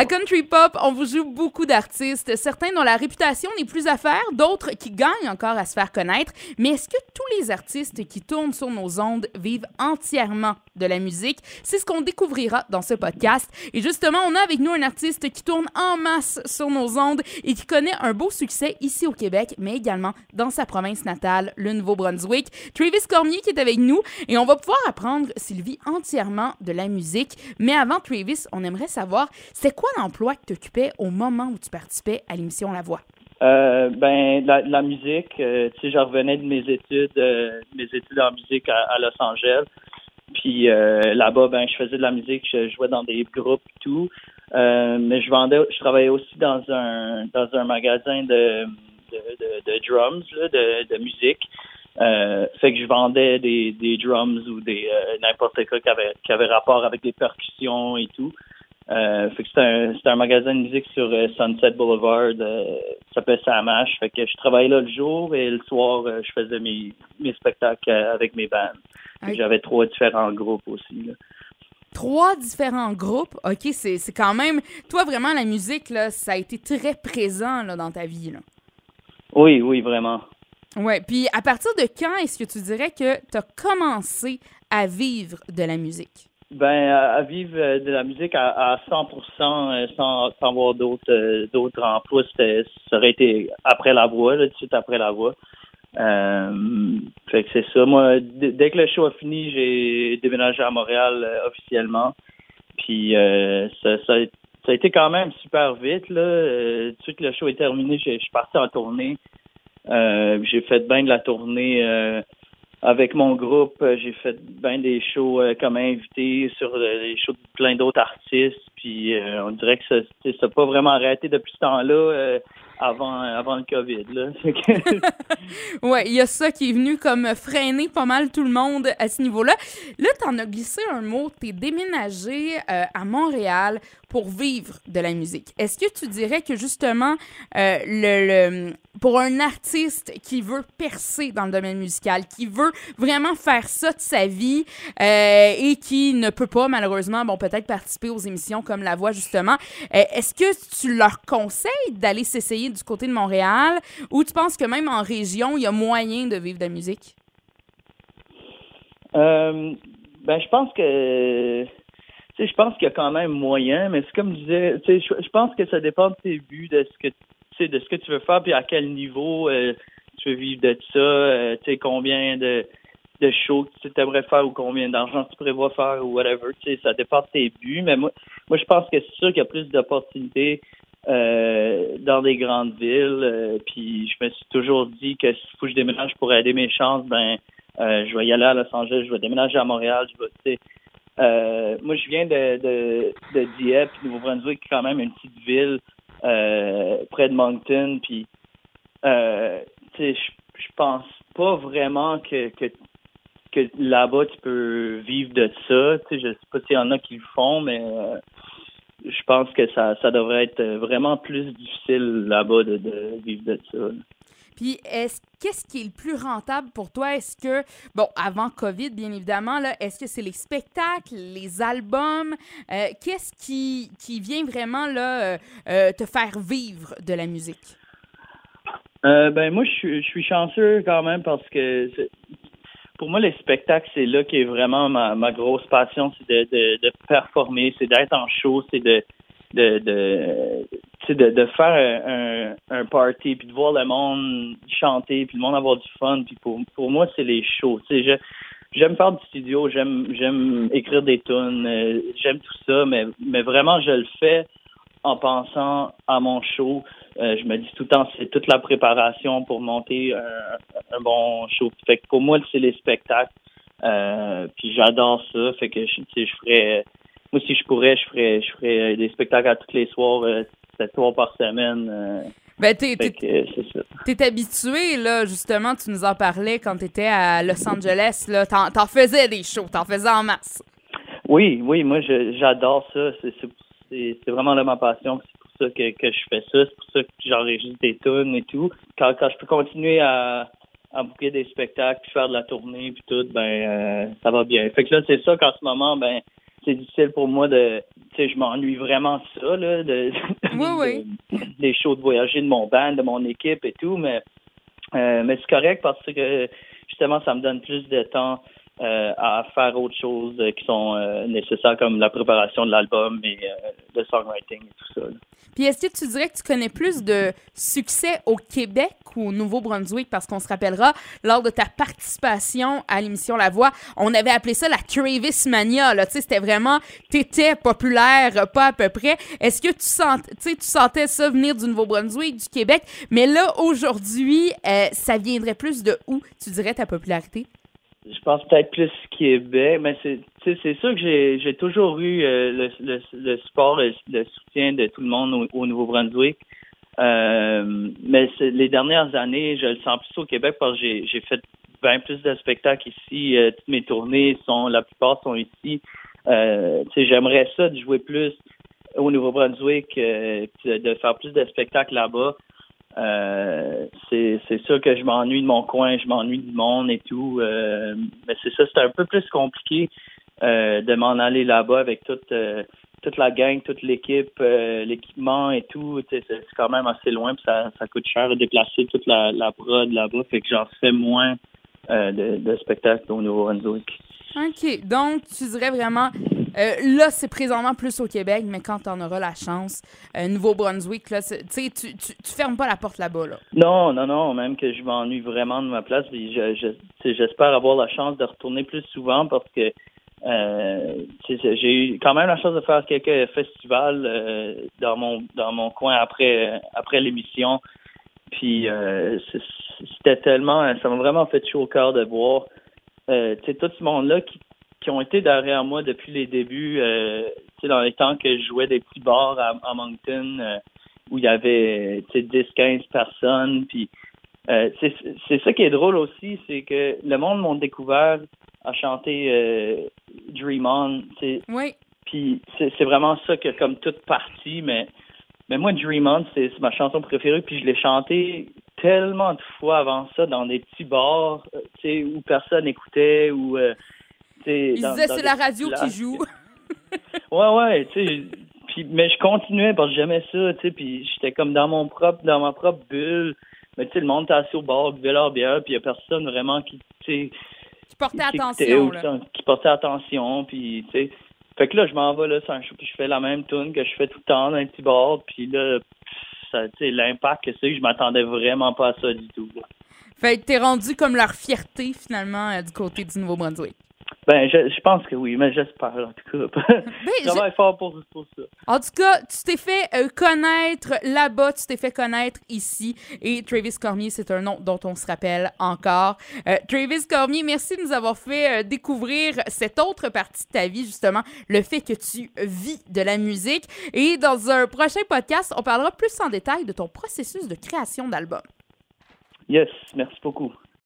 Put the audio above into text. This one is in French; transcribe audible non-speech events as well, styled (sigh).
À Country Pop, on vous joue beaucoup d'artistes, certains dont la réputation n'est plus à faire, d'autres qui gagnent encore à se faire connaître. Mais est-ce que tous les artistes qui tournent sur nos ondes vivent entièrement de la musique? C'est ce qu'on découvrira dans ce podcast. Et justement, on a avec nous un artiste qui tourne en masse sur nos ondes et qui connaît un beau succès ici au Québec, mais également dans sa province natale, le Nouveau-Brunswick. Travis Cormier qui est avec nous et on va pouvoir apprendre s'il vit entièrement de la musique. Mais avant Travis, on aimerait savoir, c'est quoi l'emploi que tu occupais au moment où tu participais à l'émission La Voix? Euh, ben la, musique, euh, tu sais, je revenais de mes études, euh, mes études en musique à, Los Angeles. Puis là-bas, ben je faisais de la musique, je jouais dans des groupes et tout. mais je vendais, je travaillais aussi dans un dans un magasin de de, drums, de, de musique. fait que je vendais des, des drums ou des n'importe quoi qui avait qui avait rapport avec des percussions et tout. Euh, fait que c'est un, un, magasin de musique sur euh, Sunset Boulevard. Euh, ça s'appelle Samash. Fait que je travaillais là le jour et le soir, euh, je faisais mes, mes spectacles avec mes bands. J'avais trois différents groupes aussi. Là. Trois différents groupes? OK, c'est, c'est quand même. Toi, vraiment, la musique, là, ça a été très présent là, dans ta vie. Là. Oui, oui, vraiment. Ouais. Puis à partir de quand est-ce que tu dirais que tu as commencé à vivre de la musique? Ben, à, vivre euh, de la musique à, à 100% euh, sans, sans avoir d'autres euh, d'autres emplois, ça aurait été après la voix, là, tout de suite après la voix. Euh, fait que c'est ça. Moi, dès que le show a fini, j'ai déménagé à Montréal officiellement. Puis ça, ça, ça, a été quand même super vite. Là. tout de suite que le show est terminé, je suis parti en tournée. j'ai fait bien de la tournée avec mon groupe, euh, j'ai fait bien des shows euh, comme invité sur euh, les shows de plein d'autres artistes. Puis on dirait que ça n'a pas vraiment arrêté depuis ce temps-là avant, avant le COVID. Là. (laughs) (laughs) ouais, il y a ça qui est venu comme freiner pas mal tout le monde à ce niveau-là. Là, tu en as glissé un mot, tu es déménagé à Montréal pour vivre de la musique. Est-ce que tu dirais que justement, le, pour un artiste qui veut percer dans le domaine musical, qui veut vraiment faire ça de sa vie euh, et qui ne peut pas malheureusement, bon peut-être participer aux émissions comme La Voix justement, euh, est-ce que tu leur conseilles d'aller s'essayer du côté de Montréal? Ou tu penses que même en région, il y a moyen de vivre de la musique? Euh, ben je pense que je pense qu'il y a quand même moyen, mais c'est comme je disais, je pense que ça dépend de tes buts, de ce que de ce que tu veux faire, puis à quel niveau euh, tu veux vivre de ça, euh, combien de, de shows tu aimerais faire ou combien d'argent tu prévois faire ou whatever, ça dépend de tes buts, mais moi, moi je pense que c'est sûr qu'il y a plus d'opportunités euh, dans des grandes villes, puis je me suis toujours dit que s'il faut que je déménage pour aider mes chances, ben je vais y aller à Los Angeles, je vais déménager à Montréal, je vais, tu sais, moi, je viens de, de, de Dieppe, Nouveau-Brunswick, quand même une petite ville euh, près de Moncton. Puis, euh, je, je pense pas vraiment que, que, que là-bas, tu peux vivre de ça. Tu sais, je sais pas s'il y en a qui le font, mais euh, je pense que ça, ça devrait être vraiment plus difficile là-bas de, de vivre de ça. Puis, est-ce qu'est-ce qui est le plus rentable pour toi? Est-ce que, bon, avant COVID, bien évidemment, là, est-ce que c'est les spectacles, les albums? Euh, qu'est-ce qui, qui vient vraiment là, euh, euh, te faire vivre de la musique? ben moi, je suis, chanceux quand même parce que pour moi, les spectacles, c'est là qui est vraiment ma, ma grosse passion, c'est de, de, de performer, c'est d'être en show, c'est de de, de, de, de faire un, un, party, puis de voir le monde chanter, puis le monde avoir du fun. Puis pour, pour moi, c'est les shows. J'aime faire du studio, j'aime j'aime écrire des tunes, euh, j'aime tout ça, mais, mais vraiment, je le fais en pensant à mon show. Euh, je me dis tout le temps, c'est toute la préparation pour monter un, un bon show. Fait que pour moi, c'est les spectacles. Euh, puis j'adore ça. Fait que je, je ferais moi, si je pourrais, je ferais, je ferais des spectacles à tous les soirs, euh, sept soirs par semaine. Ben, t'es, t'es, habitué, là, justement, tu nous en parlais quand t'étais à Los Angeles, là, t'en, t'en faisais des shows, t'en faisais en masse. Oui, oui, moi, j'adore ça, c'est, c'est, vraiment là ma passion, c'est pour ça que, que je fais ça, c'est pour ça que j'enregistre des tunes et tout. Quand, quand je peux continuer à, à bouquer des spectacles, puis faire de la tournée, puis tout, ben, euh, ça va bien. Fait que là, c'est ça qu'en ce moment, ben, c'est difficile pour moi de, tu sais, je m'ennuie vraiment de ça, là, de, oui, oui. des shows de voyager de mon band, de mon équipe et tout, mais, euh, mais c'est correct parce que justement, ça me donne plus de temps euh, à faire autre chose euh, qui sont euh, nécessaires comme la préparation de l'album et le songwriting et tout ça. Puis est-ce que tu dirais que tu connais plus de succès au Québec ou au Nouveau-Brunswick? Parce qu'on se rappellera, lors de ta participation à l'émission La Voix, on avait appelé ça la Travis Mania. Là. C'était vraiment, t'étais populaire, pas à peu près. Est-ce que tu, sens, tu sentais ça venir du Nouveau-Brunswick, du Québec? Mais là, aujourd'hui, ça viendrait plus de où, tu dirais, ta popularité? Je pense peut-être plus Québec, mais c'est sûr que j'ai j'ai toujours eu euh, le, le, le, support, le, soutien de tout le monde au, Nouveau-Brunswick. Euh, mais les dernières années, je le sens plus au Québec parce que j'ai fait bien plus de spectacles ici. Euh, toutes mes tournées sont la plupart sont ici. Euh, j'aimerais ça de jouer plus au Nouveau-Brunswick, de faire plus de spectacles là-bas. Euh, c'est sûr que je m'ennuie de mon coin, je m'ennuie du monde et tout. Euh, mais c'est ça, c'est un peu plus compliqué euh, de m'en aller là-bas avec toute toute la gang, toute l'équipe, l'équipement et tout. C'est quand même assez loin, puis ça, ça coûte cher de déplacer toute la, la prod là-bas, fait que j'en fais moins de, de spectacles au Nouveau-Brunswick. OK. Donc, tu dirais vraiment, euh, là, c'est présentement plus au Québec, mais quand tu en auras la chance, euh, Nouveau-Brunswick, là, tu, tu, tu, fermes pas la porte là-bas, là. Non, non, non, même que je m'ennuie vraiment de ma place. J'espère avoir la chance de retourner plus souvent parce que euh, j'ai eu quand même la chance de faire quelques festivals dans mon dans mon coin après après l'émission. Puis c'était tellement, ça m'a vraiment fait chaud au cœur de voir euh, tout ce monde-là qui, qui ont été derrière moi depuis les débuts, euh, dans les temps que je jouais des petits bars à, Moncton euh, où il y avait 10-15 personnes. Puis euh, c'est ça qui est drôle aussi, c'est que le monde m'a découvert à chanter Dream On. Oui. Puis c'est vraiment ça que comme toute partie, mais mais moi Dream On, c'est ma chanson préférée, puis je l'ai chanté tellement de fois avant ça dans des petits bars, euh, tu sais, où personne écoutait ou tu sais. c'est la radio qui joue. ouais, ouais, tu sais. Puis, mais je continuais parce que j'aimais ça, tu sais, puis j'étais comme dans mon propre, dans ma propre bulle. Mais tu sais, le monde était assis au bar, buvait leur bière, puis il y a personne vraiment qui, tu sais, qui portait attention, qui portait attention, puis tu sais. Fait que là, je m'en vais là, puis je fais la même tune que je fais tout le temps dans un petit bar, puis là, l'impact que c'est, je m'attendais vraiment pas à ça du tout. Fait que t'es rendu comme leur fierté, finalement, euh, du côté du Nouveau-Brunswick. Ben, je, pense que oui, mais j'espère, en tout cas. (laughs) Ben, je travaille fort pour, ça. En tout cas, tu t'es fait euh, connaître là-bas, tu t'es fait connaître ici. Et Travis Cormier, c'est un nom dont on se rappelle encore. Euh, Travis Cormier, merci de nous avoir fait euh, découvrir cette autre partie de ta vie, justement, le fait que tu vis de la musique. Et dans un prochain podcast, on parlera plus en détail de ton processus de création d'album. Yes, merci beaucoup.